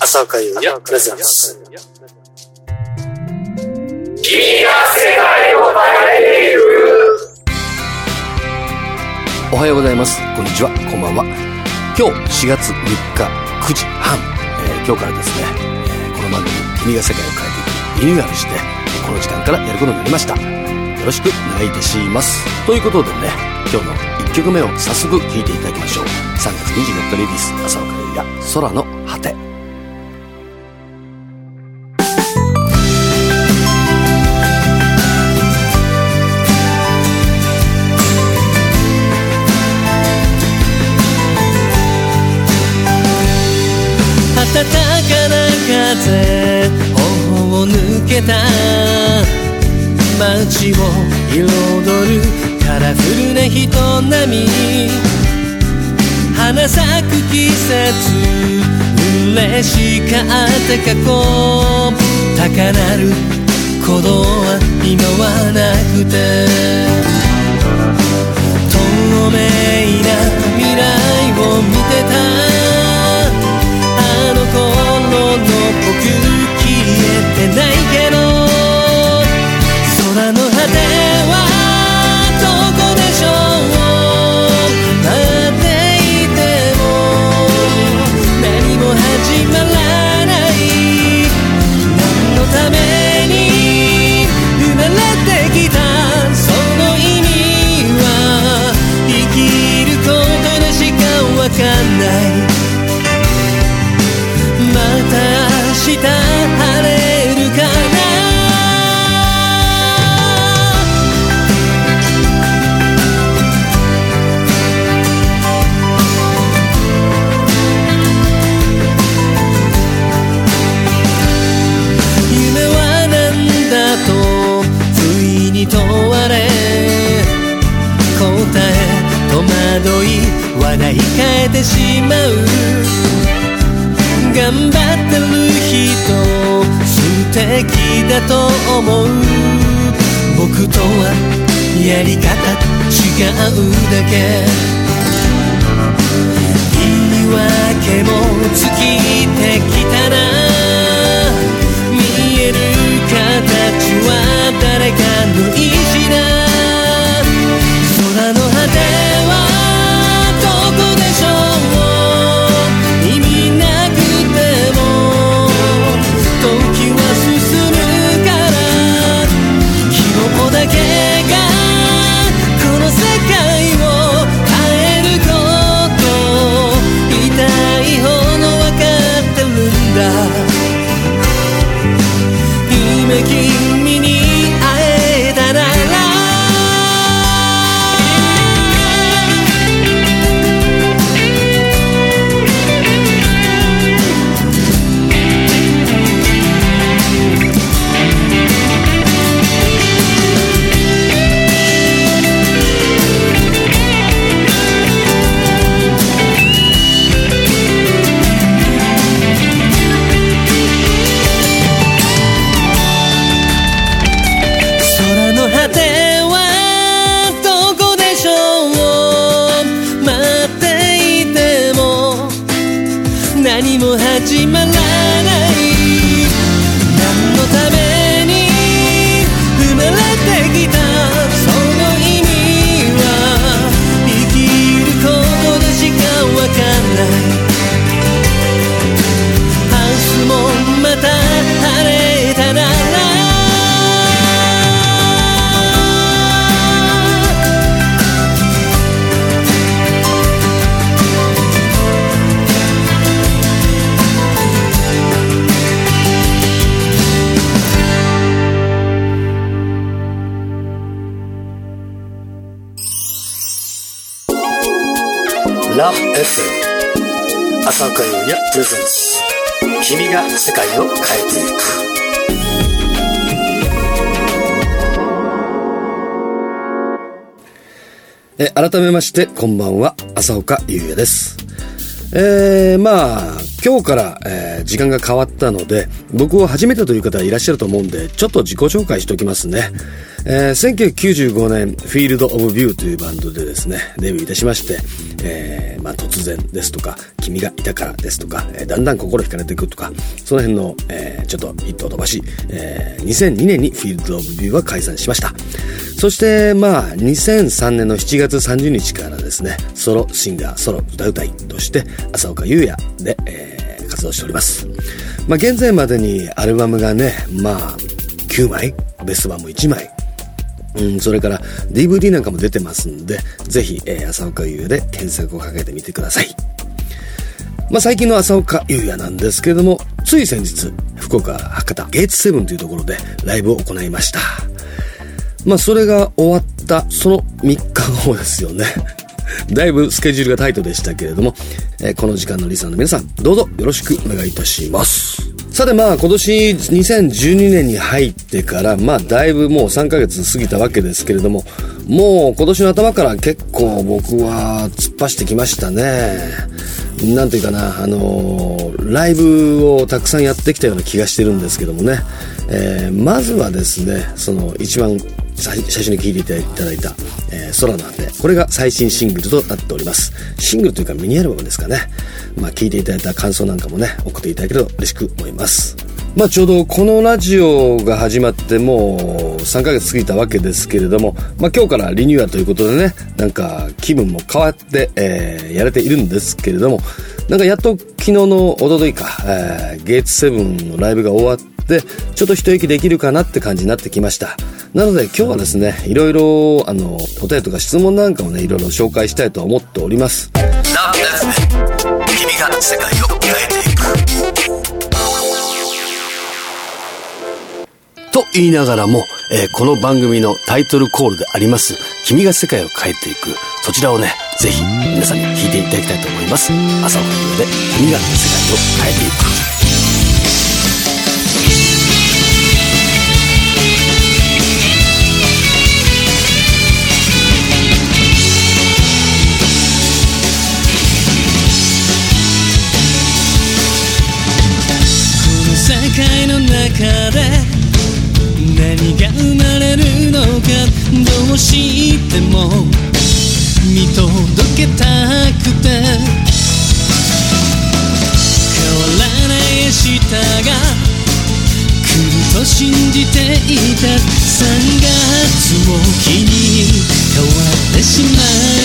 朝岡優也プレゼンス。君が世界を変えているおはようございます。こんにちは。こんばんは。今日4月3日9時半、えー今日からですね、えーこの番組、君が世界を変えていくリニューアルして、この時間からやることになりました。よろしくお願いいたします。ということでね、今日の曲目を早速聴いていただきましょう。3月24日リリース、朝岡優也、空のカラフルな人並み花咲く季節嬉しかった過去高鳴る鼓動は今はなくて透明な未来を見てたあの頃の僕消えてないけどかわかんない。また明日違うだけ。何も始まらない。FM 朝岡優也プレゼンツ君が世界を変えていく。え改めまして、こんばんは、朝岡優也です。えー、まあ、今日から、えー時間が変わったので、僕を初めてという方いらっしゃると思うんで、ちょっと自己紹介しておきますね。えー、1995年、フィールド・オブ・ビューというバンドでですね、デビューいたしまして、えー、まあ突然ですとか、君がいたからですとか、えー、だんだん心惹かれていくとか、その辺の、えー、ちょっとヒットを飛ばし、えー、2002年にフィールド・オブ・ビューは解散しました。そして、まあ、2003年の7月30日からですね、ソロシンガー、ソロ歌うたいとして、浅岡優也で、えー、活動しております。まあ、現在までにアルバムがね、まあ、9枚、ベスト版も1枚、うん、それから DVD なんかも出てますんで、ぜひ、えー、浅岡優也で検索をかけてみてください。まあ、最近の浅岡優也なんですけれども、つい先日、福岡博多ゲーツセブンというところでライブを行いました。まあ、それが終わったその3日後ですよね。だいぶスケジュールがタイトでしたけれども、えー、この時間のリサの皆さん、どうぞよろしくお願いいたします。さてまあ今年2012年に入ってからまあだいぶもう3ヶ月過ぎたわけですけれどももう今年の頭から結構僕は突っ走ってきましたね。なんていうかな、あのー、ライブをたくさんやってきたような気がしてるんですけどもね。えー、まずはですね、その一番最初に聴いていただいた、え、空の果て。これが最新シングルとなっております。シングルというかミニアルバムですかね。まあ聴いていただいた感想なんかもね、送っていただけると嬉しく思います。まあちょうどこのラジオが始まってもう3ヶ月過ぎたわけですけれども、まあ今日からリニューアルということでね、なんか気分も変わって、えー、やれているんですけれども、なんかやっと昨日のおとといか、えー、ゲーツセブンのライブが終わって、ちょっと一息できるかなって感じになってきました。なので今日はですね、いろいろ、あの、お便りとか質問なんかをね、いろいろ紹介したいと思っております。君が世界を変えていく。と言いながらも、えー、この番組のタイトルコールであります、君が世界を変えていく、そちらをね、ぜひ皆さんに聞いていただきたいと思います。朝岡優で、君が世界を変えていく。で何が生まれるのかどうしても見届けたくて変わらない明日が来ると信じていた3月を機に変わってしまっ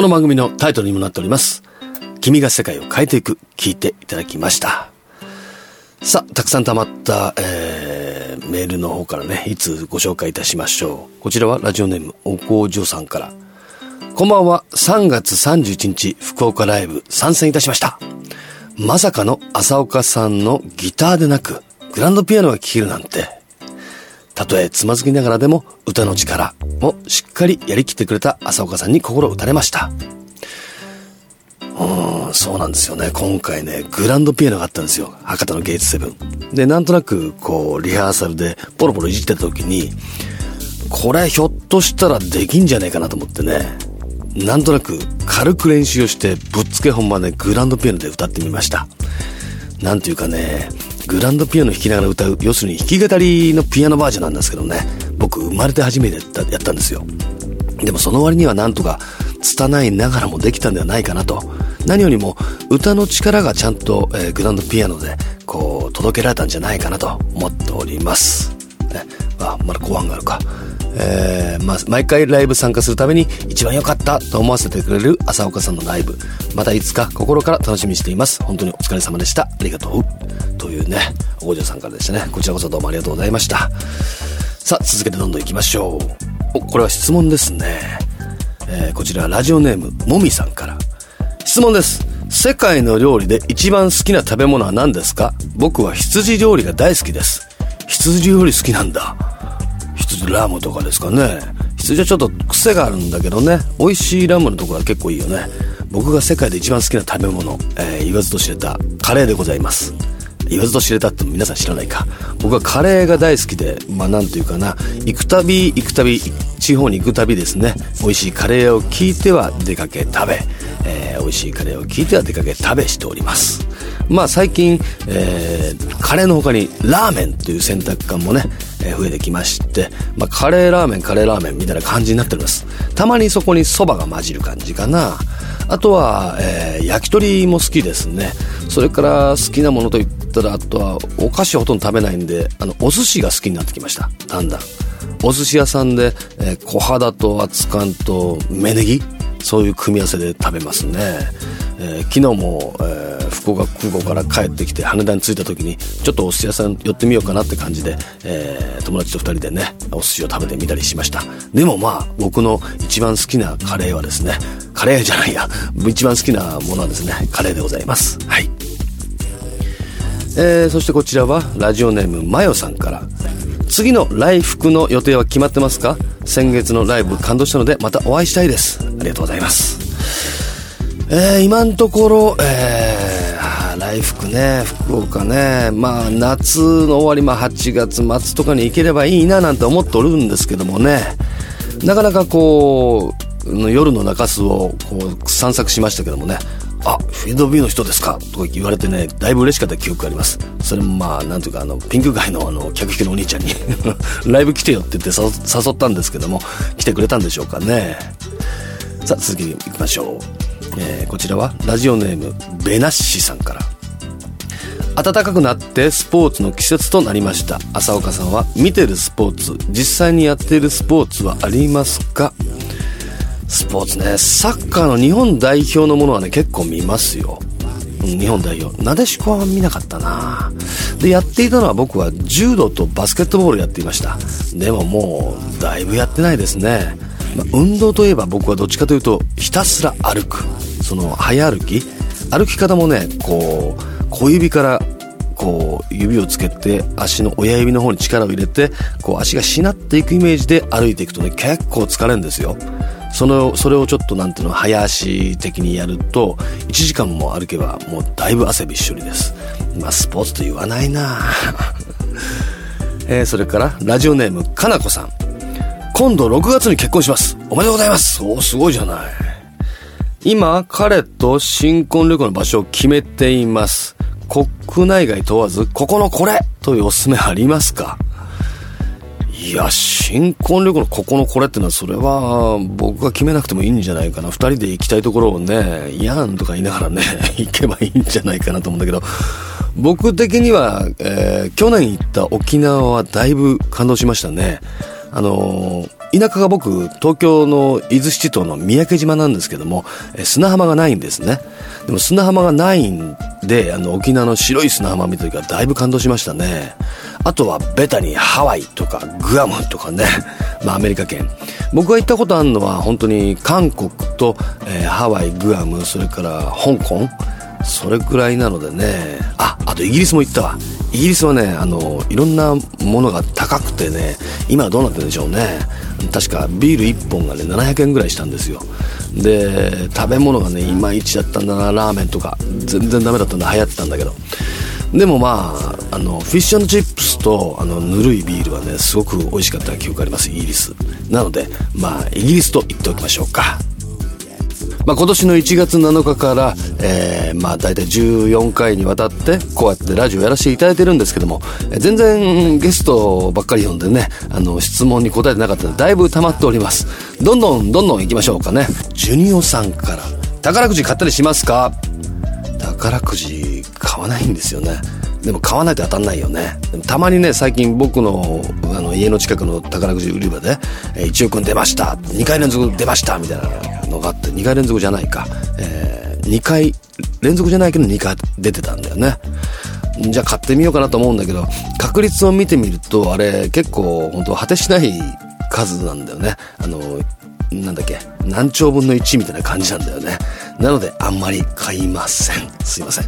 この番組のタイトルにもなっております。君が世界を変えていく、聞いていただきました。さあ、たくさん溜まった、えー、メールの方からね、いつご紹介いたしましょう。こちらはラジオネーム、おこうじょさんから。こんばんは、3月31日、福岡ライブ参戦いたしました。まさかの浅岡さんのギターでなく、グランドピアノが聴けるなんて。たとえつまずきながらでも歌の力をしっかりやりきってくれた浅岡さんに心打たれました。うん、そうなんですよね。今回ね、グランドピアノがあったんですよ。博多のゲイツセブン。で、なんとなく、こう、リハーサルでポロポロいじってた時に、これひょっとしたらできんじゃねえかなと思ってね、なんとなく軽く練習をしてぶっつけ本番でグランドピアノで歌ってみました。なんていうかね、グランドピアノ弾きながら歌う、要するに弾き語りのピアノバージョンなんですけどね、僕生まれて初めてやったんですよ。でもその割にはなんとか拙いながらもできたんではないかなと。何よりも歌の力がちゃんと、えーグランドピアノでこう届けられたんじゃないかなと思っております。ね、あ、まだ後半があるか。えーまあ、毎回ライブ参加するために一番良かったと思わせてくれる浅岡さんのライブ。またいつか心から楽しみにしています。本当にお疲れ様でした。ありがとう。というね、おごじょさんからでしたね。こちらこそどうもありがとうございました。さあ、続けてどんどん行きましょう。お、これは質問ですね。えーこちらラジオネーム、もみさんから。質問です。世界の料理で一番好きな食べ物は何ですか？僕は羊料理が大好きです。羊料理好きなんだ。羊ラムとかですかね。羊はちょっと癖があるんだけどね。美味しいラムのところは結構いいよね。僕が世界で一番好きな食べ物、えー言わずと知れたカレーでございます。言わずと知れたって皆さん知らないか。僕はカレーが大好きで、まあなんというかな、行くたび行くたび、地方に行くたびですね、美味しいカレーを聞いては出かけ食べ、えー美味しいカレーを聞いては出かけ食べしております。まあ最近、えーカレーの他にラーメンという選択肢もね、えー増えてきまして、まあカレーラーメン、カレーラーメンみたいな感じになっております。たまにそこに蕎麦が混じる感じかな。あとは、えー焼き鳥も好きですね。それから好きなものといったら、あとはお菓子ほとんど食べないんで、あの、お寿司が好きになってきました。だんだん。お寿司屋さんで、えー小肌と厚感と芽ネギ？そういう組み合わせで食べますね。えー昨日も、えー福岡空港から帰ってきて羽田に着いた時にちょっとお寿司屋さん寄ってみようかなって感じで、えー友達と二人でねお寿司を食べてみたりしました。でもまあ僕の一番好きなカレーはですねカレーじゃないや一番好きなものはですねカレーでございます。はい。えーそしてこちらはラジオネームマヨさんから次の来福の予定は決まってますか？先月のライブ感動したのでまたお会いしたいです。ありがとうございます。えー今のところ、えー来福ね、福岡ね、まあ夏の終わり、まあ8月末とかに行ければいいななんて思っておるんですけどもね、なかなかこう、夜の中洲をこう散策しましたけどもね、あ、フィードビューの人ですかとか言われてね、だいぶ嬉しかった記憶があります。それもまあ、なんというかあの、ピンク街のあの、客引きのお兄ちゃんに、ライブ来てよって言って誘ったんですけども、来てくれたんでしょうかね。さあ、続きに行きましょう。えーこちらはラジオネームベナッシさんから。暖かくなってスポーツの季節となりました。浅岡さんは見てるスポーツ実際にやっているスポーツはありますか？スポーツねサッカーの日本代表のものはね結構見ますよ。日本代表。なでしこは見なかったな。でやっていたのは僕は柔道とバスケットボールやっていました。でももうだいぶやってないですね。まあ運動といえば僕はどっちかというとひたすら歩く。その早歩き。歩き方もねこう小指からこう指をつけて足の親指の方に力を入れてこう足がしなっていくイメージで歩いていくとね結構疲れるんですよ。そのそれをちょっとなんていうの早足的にやると1時間も歩けばもうだいぶ汗びっしょりです。まあスポーツと言わないな。えそれからラジオネームかなこさん。今度6月に結婚しますおめでとうございますおーすごいじゃない今、彼と新婚旅行の場所を決めています。国内外問わず、ここのこれというおすすめありますか？いや、新婚旅行のここのこれってのは、それは、僕が決めなくてもいいんじゃないかな。二人で行きたいところをね、やんとか言いながらね、行けばいいんじゃないかなと思うんだけど、僕的には、えー去年行った沖縄はだいぶ感動しましたね。あの田舎が僕、東京の伊豆七島の三宅島なんですけども、え砂浜がないんですね。でも砂浜がないんで、あの、沖縄の白い砂浜見た時はだいぶ感動しましたね。あとはベタにハワイとかグアムとかね、まあアメリカ圏。僕が行ったことあるのは本当に韓国と、えー、ハワイ、グアム、それから香港、それくらいなのでね、あ、あとイギリスも行ったわ。イギリスはね、あの、いろんなものが高くてね、今はどうなってるんでしょうね。確かビール1本がね、700円ぐらいしたんですよ。で、食べ物がね、いまいちだったんだな、ラーメンとか。全然ダメだったんだ、流行ってたんだけど。でもまあ、あの、フィッシュチップスと、あの、ぬるいビールはね、すごく美味しかった記憶あります、イギリス。なので、まあ、イギリスと言っておきましょうか。まあ、今年の1月7日から、えー、まあ、大体14回にわたって、こうやってラジオやらせていただいてるんですけども、全然ゲストばっかり読んでね、あの、質問に答えてなかったので、だいぶ溜まっております。どんどん、どんどん行きましょうかね。ジュニオさんから、宝くじ買ったりしますか？宝くじ買わないんですよね。でも買わないと当たんないよね。たまにね、最近僕のあの家の近くの宝くじ売り場で、え1億円出ました !2 回連続出ましたみたいなのがあって、2回連続じゃないか。えー、2回、連続じゃないけど2回出てたんだよね。じゃあ買ってみようかなと思うんだけど、確率を見てみると、あれ結構本当果てしない数なんだよね。あの、なんだっけ、何兆分の1みたいな感じなんだよね。なので、あんまり買いません。すいません。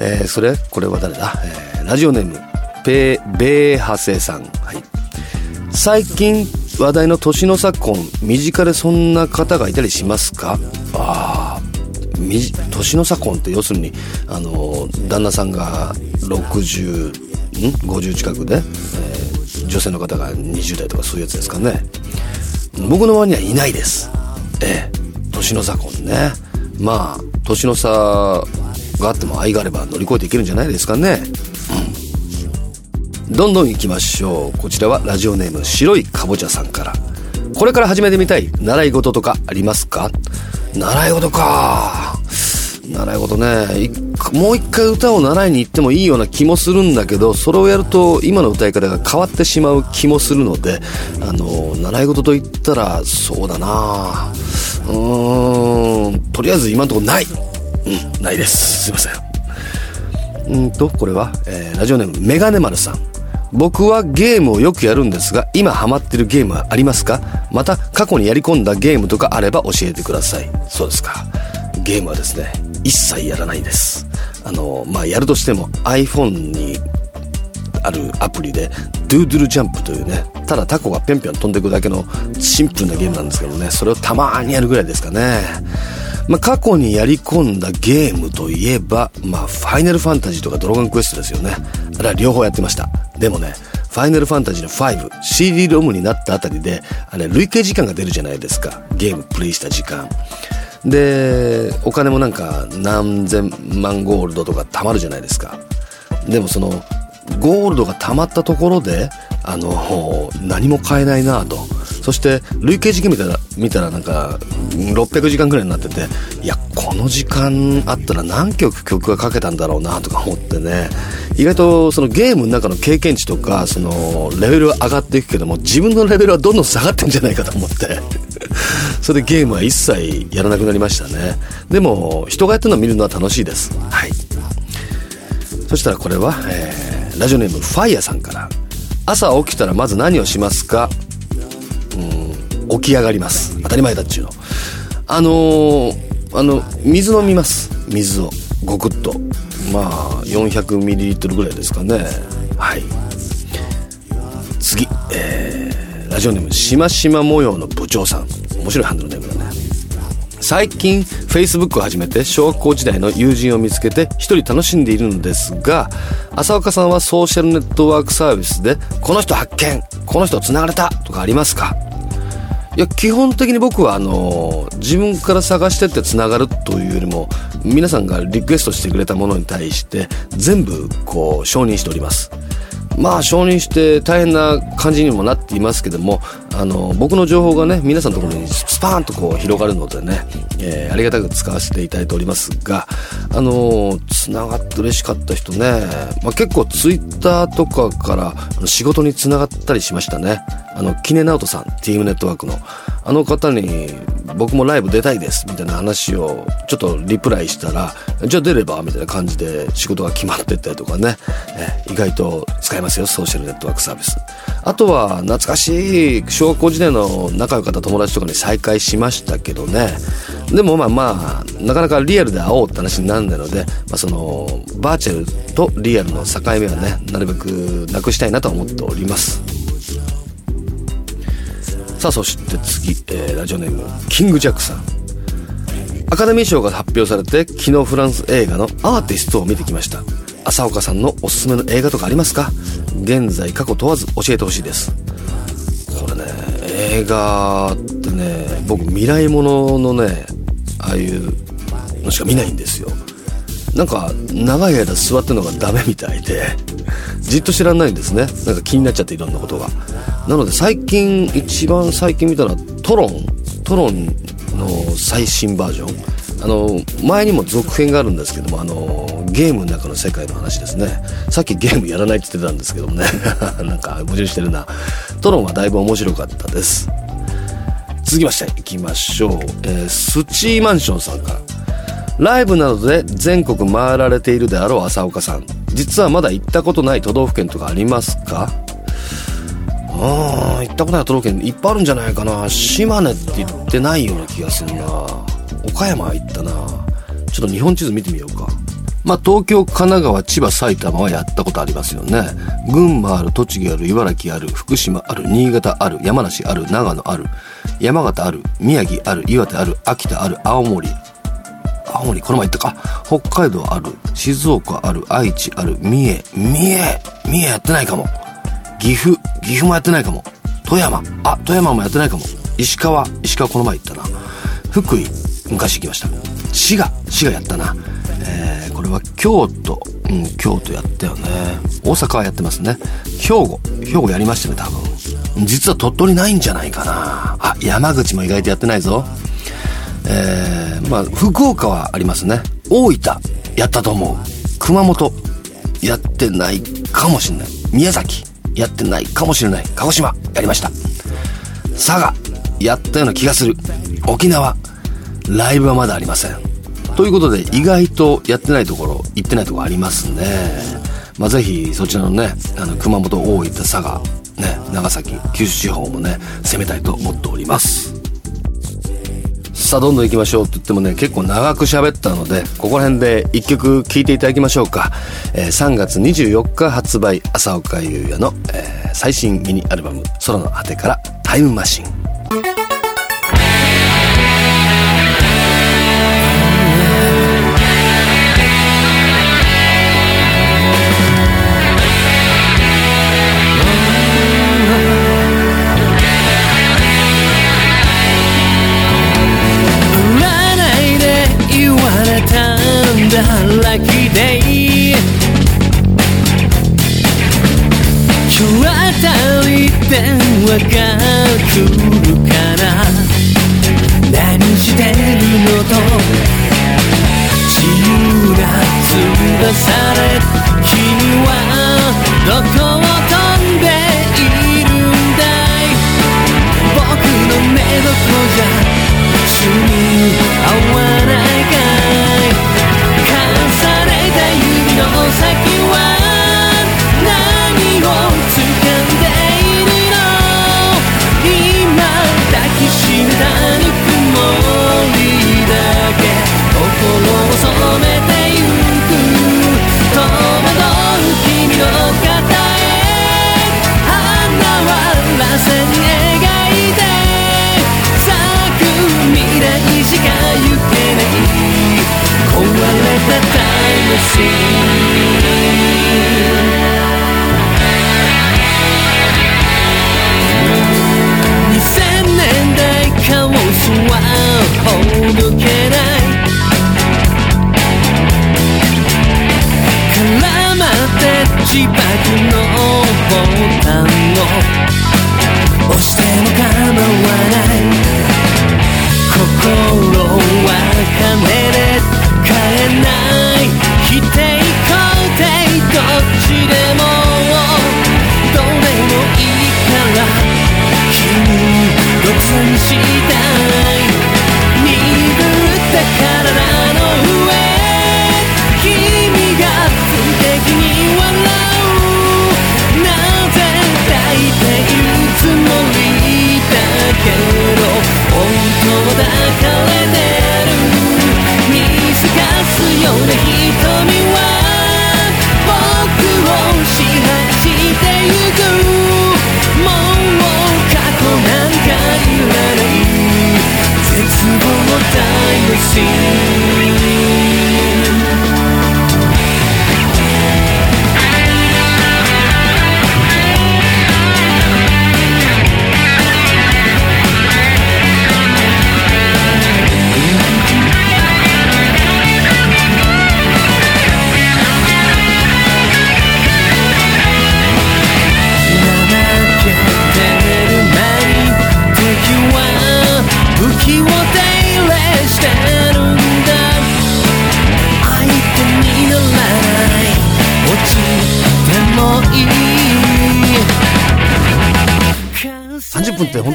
えー、それこれは誰だ、えー、ラジオネーム、ペー、ベーハセさん。はい。最近話題の年の差婚、身近でそんな方がいたりしますか？ああ、年の差婚って要するに、あの、旦那さんが60、ん ?50 近くで、えー、女性の方が20代とかそういうやつですかね。僕の周りにはいないです。ええ、年の差婚ね。まあ、年の差があっても愛があれば乗り越えていけるんじゃないですかね。どんどん行きましょう。こちらはラジオネーム白いかぼちゃさんから。これから始めてみたい習い事とかありますか？習い事か。習い事ね、もう一回歌を習いに行ってもいいような気もするんだけど、それをやると今の歌い方が変わってしまう気もするので、あの、習い事と言ったら、そうだなうーん、とりあえず今のとこない。うん、ないです。すいません。うんと、これは、えー、ラジオネーム、メガネ丸さん。僕はゲームをよくやるんですが、今ハマってるゲームはありますか？また、過去にやり込んだゲームとかあれば教えてください。そうですか。ゲームはですね、一切やらないです。あの、まあ、やるとしても iPhone にあるアプリで、ドゥードゥルジャンプというね、ただタコがぴょんぴょん飛んでいくだけのシンプルなゲームなんですけどね、それをたまにやるぐらいですかね。まあ、過去にやり込んだゲームといえば、まあ、ファイナルファンタジーとかドラゴンクエストですよね。あれは両方やってました。でもね、ファイナルファンタジーの5、CD ロムになったあたりで、あれ、累計時間が出るじゃないですか。ゲームプレイした時間。で、お金もなんか何千万ゴールドとか貯まるじゃないですか。でもその、ゴールドが貯まったところで、あの、何も買えないなと。そして、累計時間見たら、見たらなんか、600時間くらいになってて、いや、この時間あったら何曲曲がかけたんだろうなとか思ってね、意外とそのゲームの中の経験値とか、その、レベルは上がっていくけども、自分のレベルはどんどん下がってんじゃないかと思って。それでゲームは一切やらなくなりましたね。でも、人がやってるのを見るのは楽しいです。はい。そしたらこれは、えー、ラジオネームファイヤーさんから。朝起きたらまず何をしますか？うん、起き上がります。当たり前だっちゅうの。あのー、あの、水飲みます。水を。ごくっと。まあ、400ml ぐらいですかね。はい。次、えー、ラジオネーム、しましま模様の部長さん。面白いハンドルネーム。最近 Facebook を始めて小学校時代の友人を見つけて一人楽しんでいるのですが浅岡さんはソーシャルネットワークサービスでこの人発見この人繋がれたとかありますか？いや基本的に僕はあの自分から探してって繋がるというよりも皆さんがリクエストしてくれたものに対して全部こう承認しております。まあ承認して大変な感じにもなっていますけどもあの僕の情報がね皆さんのところにスパーンとこう広がるのでね、えー、ありがたく使わせていただいておりますがあのつながって嬉しかった人ね、まあ、結構ツイッターとかから仕事につながったりしましたね。あのキネナオトさん TM ネットワークの。あの方に僕もライブ出たいですみたいな話をちょっとリプライしたらじゃあ出ればみたいな感じで仕事が決まってったりとかね、え意外と使えますよソーシャルネットワークサービス。あとは懐かしい小学校時代の仲良かった友達とかに再会しましたけどね。でもまあまあなかなかリアルで会おうって話になるので、まあ、そのバーチャルとリアルの境目はねなるべくなくしたいなと思っております。さあそして次、えー、ラジオネームキングジャックさん。アカデミー賞が発表されて昨日フランス映画のアーティストを見てきました。浅岡さんのおすすめの映画とかありますか？現在過去問わず教えてほしいです。これね映画ってね僕未来もののねああいうのしか見ないんですよ。なんか長い間座ってるのがダメみたいでじっと知らないんですね。なんか気になっちゃっていろんなことが。なので最近一番最近見たのはトロントロンの最新バージョン。あの前にも続編があるんですけどもあのゲームの中の世界の話ですね。さっきゲームやらないって言ってたんですけどもね。なんか矛盾してるな。トロンはだいぶ面白かったです。続きましていきましょう、えー、スチーマンションさんから。ライブなどで全国回られているであろう浅岡さん。実はまだ行ったことない都道府県とかありますか？あ行ったことない都道府県いっぱいあるんじゃないかな島根って言ってないような気がするな岡山行ったなちょっと日本地図見てみようかまあ、東京、神奈川、千葉、埼玉はやったことありますよね。群馬ある、栃木ある、茨城ある、福島ある、新潟ある、山梨ある、長野ある、山形ある、宮城ある、岩手ある、秋田ある、青森。青森、この前行ったか。北海道ある、静岡ある、愛知ある、三重、三重、三重やってないかも。岐阜、岐阜もやってないかも。富山、あ、富山もやってないかも。石川、石川この前行ったな。福井、昔行きました。滋賀、滋賀やったな。えー、これは京都、うん、京都やったよね。大阪はやってますね。兵庫、兵庫やりましたね、多分。実は鳥取ないんじゃないかな。あ、山口も意外とやってないぞ。えー、まあ、福岡はありますね。大分、やったと思う。熊本、やってないかもしれない。宮崎、やってないかもしれない。鹿児島、やりました。佐賀、やったような気がする。沖縄、ライブはまだありません。ということで、意外とやってないところ、行ってないところありますね。まあ、ぜひ、そちらのね、あの、熊本、大分、佐賀、ね、長崎、九州地方もね、攻めたいと思っております。さあ、どんどん行きましょうって言ってもね、結構長く喋ったので、ここら辺で一曲聴いていただきましょうか。えー、3月24日発売、朝岡優也の、えー、最新ミニアルバム、空の果てからタイムマシン。ラッキーデイ今日あたり電話が来るかな何してるのと自由な翼で君はどこを飛んでいるんだい?僕の目どこじゃ主に合わないかいの先は何を掴んでいるの今抱きしめたぬくもりだけ心を染めてゆく戸惑う君の肩へ花はらせに描いて咲く未来しか行けない壊れたタイム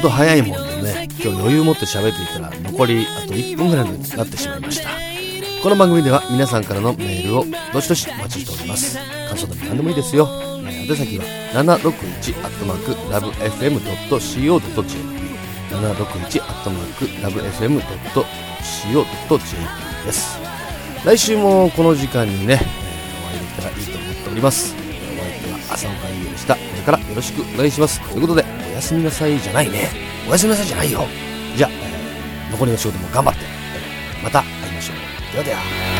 30分って本当早いもんでね今日余裕持って喋っていたら残りあと1分ぐらいになってしまいました。この番組では皆さんからのメールをどしどしお待ちしております。感想でも何でもいいですよ。宛先は761アットマーク LoveFM.co.jp 761アットマーク LoveFM.co.jp です。来週もこの時間にね、えーお会いできたらいいと思っております。えーお相手は浅岡優でした。これからよろしくお願いします。ということでやすみなさいじゃないね。おやすみなさいじゃないよ。じゃあ、えー残りの仕事も頑張って、えーまた会いましょう。ではでは。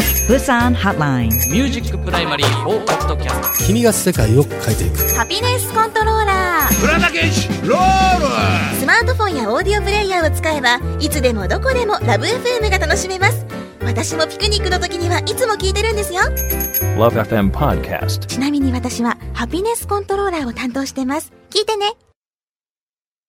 Busan Hotline. ミュージックプライマリー4ポッドキャスト君が世界を変えていく。ハピネスコントローラー浦田健一ロール。スマートフォンやオーディオプレイヤーを使えばいつでもどこでもラブ f m が楽しめます。私もピクニックの時にはいつも聞いてるんですよ。Love FM Podcast. ちなみに私はハピネスコントローラーを担当してます。聞いてね